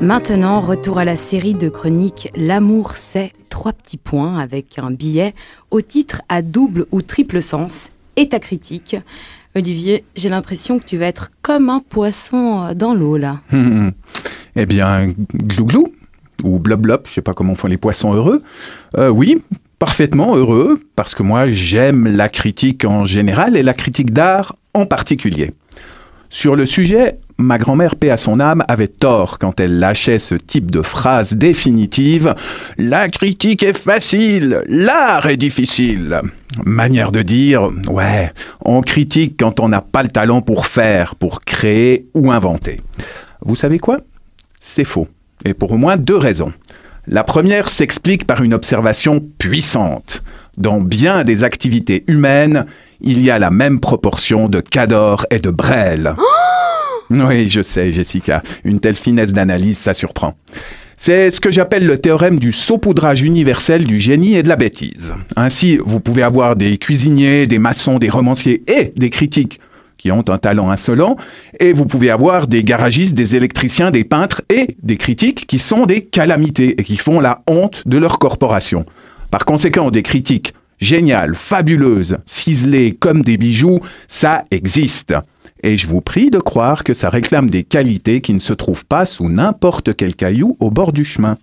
Maintenant, retour à la série de chroniques L'amour c'est trois petits points avec un billet au titre à double ou triple sens et ta critique. Olivier, j'ai l'impression que tu vas être comme un poisson dans l'eau là. eh bien, glouglou ou blob blob, je sais pas comment font les poissons heureux. Euh, oui, parfaitement heureux parce que moi j'aime la critique en général et la critique d'art en particulier. Sur le sujet, ma grand-mère, paix à son âme, avait tort quand elle lâchait ce type de phrase définitive. La critique est facile, l'art est difficile. Manière de dire, ouais, on critique quand on n'a pas le talent pour faire, pour créer ou inventer. Vous savez quoi? C'est faux. Et pour au moins deux raisons. La première s'explique par une observation puissante. Dans bien des activités humaines, il y a la même proportion de Cador et de Brel. Oh oui, je sais, Jessica. Une telle finesse d'analyse, ça surprend. C'est ce que j'appelle le théorème du saupoudrage universel du génie et de la bêtise. Ainsi, vous pouvez avoir des cuisiniers, des maçons, des romanciers et des critiques qui ont un talent insolent, et vous pouvez avoir des garagistes, des électriciens, des peintres et des critiques qui sont des calamités et qui font la honte de leur corporation. Par conséquent, des critiques géniales, fabuleuses, ciselées comme des bijoux, ça existe. Et je vous prie de croire que ça réclame des qualités qui ne se trouvent pas sous n'importe quel caillou au bord du chemin.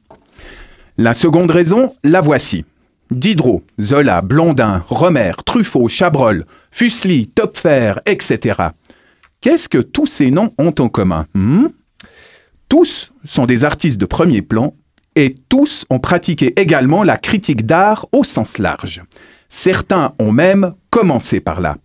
La seconde raison, la voici. Diderot, Zola, Blondin, Romer, Truffaut, Chabrol, Fuseli, Topfer, etc. Qu'est-ce que tous ces noms ont en commun hmm? Tous sont des artistes de premier plan et tous ont pratiqué également la critique d'art au sens large. Certains ont même commencé par là.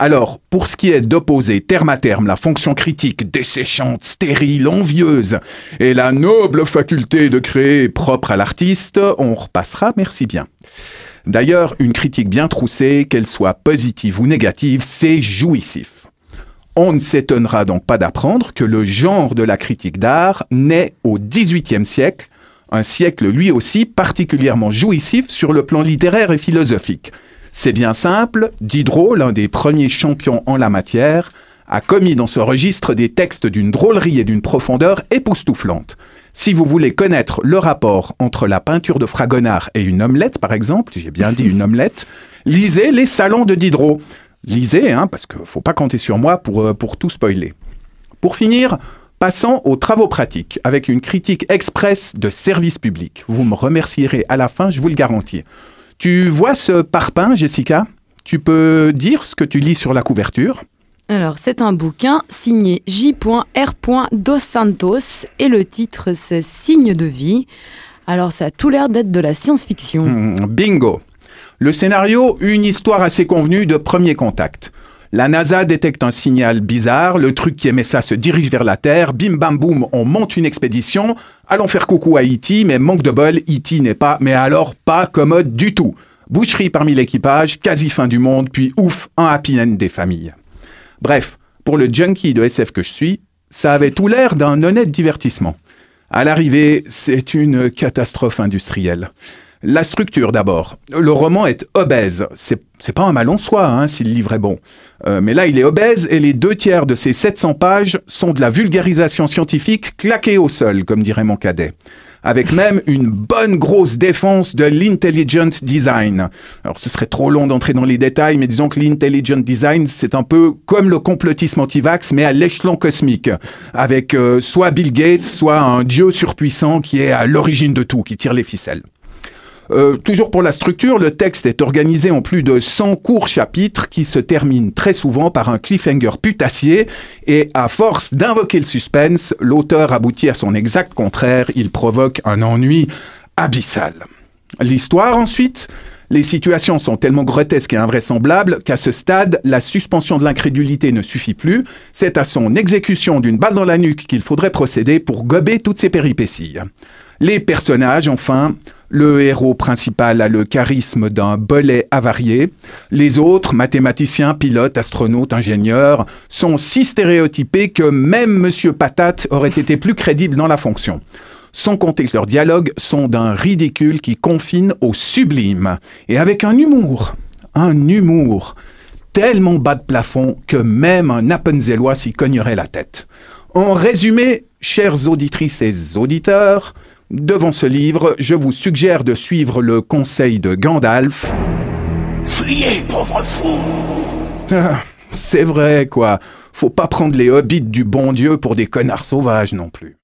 Alors, pour ce qui est d'opposer terme à terme la fonction critique desséchante, stérile, envieuse, et la noble faculté de créer propre à l'artiste, on repassera, merci bien. D'ailleurs, une critique bien troussée, qu'elle soit positive ou négative, c'est jouissif. On ne s'étonnera donc pas d'apprendre que le genre de la critique d'art naît au XVIIIe siècle, un siècle lui aussi particulièrement jouissif sur le plan littéraire et philosophique. C'est bien simple, Diderot, l'un des premiers champions en la matière, a commis dans ce registre des textes d'une drôlerie et d'une profondeur époustouflante. Si vous voulez connaître le rapport entre la peinture de Fragonard et une omelette, par exemple, j'ai bien dit une omelette, lisez les salons de Diderot. Lisez, hein, parce qu'il ne faut pas compter sur moi pour, euh, pour tout spoiler. Pour finir, passons aux travaux pratiques, avec une critique express de service public. Vous me remercierez à la fin, je vous le garantis. Tu vois ce parpaing, Jessica? Tu peux dire ce que tu lis sur la couverture? Alors, c'est un bouquin signé J.R. Dos Santos et le titre c'est Signe de vie. Alors, ça a tout l'air d'être de la science-fiction. Hmm, bingo Le scénario, une histoire assez convenue de premier contact. La NASA détecte un signal bizarre, le truc qui émet ça se dirige vers la Terre, bim bam boum, on monte une expédition, allons faire coucou à E.T., mais manque de bol, E.T. n'est pas, mais alors pas commode du tout. Boucherie parmi l'équipage, quasi fin du monde, puis ouf, un happy end des familles. Bref, pour le junkie de SF que je suis, ça avait tout l'air d'un honnête divertissement. À l'arrivée, c'est une catastrophe industrielle. La structure d'abord. Le roman est obèse. C'est, c'est pas un mal en soi, hein, si le livre est bon. Euh, mais là, il est obèse et les deux tiers de ces 700 pages sont de la vulgarisation scientifique claquée au sol, comme dirait mon cadet. Avec même une bonne grosse défense de l'intelligent design. Alors, ce serait trop long d'entrer dans les détails, mais disons que l'intelligent design, c'est un peu comme le complotisme anti-vax, mais à l'échelon cosmique. Avec euh, soit Bill Gates, soit un dieu surpuissant qui est à l'origine de tout, qui tire les ficelles. Euh, toujours pour la structure, le texte est organisé en plus de 100 courts chapitres qui se terminent très souvent par un cliffhanger putassier et à force d'invoquer le suspense, l'auteur aboutit à son exact contraire, il provoque un ennui abyssal. L'histoire ensuite? Les situations sont tellement grotesques et invraisemblables qu'à ce stade, la suspension de l'incrédulité ne suffit plus. C'est à son exécution d'une balle dans la nuque qu'il faudrait procéder pour gober toutes ces péripéties. Les personnages, enfin, le héros principal a le charisme d'un bolet avarié. Les autres, mathématiciens, pilotes, astronautes, ingénieurs, sont si stéréotypés que même Monsieur Patate aurait été plus crédible dans la fonction. Sans compter que leurs dialogues sont d'un ridicule qui confine au sublime. Et avec un humour. Un humour tellement bas de plafond que même un Appenzellois s'y cognerait la tête. En résumé, chères auditrices et auditeurs, devant ce livre, je vous suggère de suivre le conseil de Gandalf. Fuyez, pauvre fou Ah, C'est vrai, quoi. Faut pas prendre les hobbits du bon Dieu pour des connards sauvages non plus.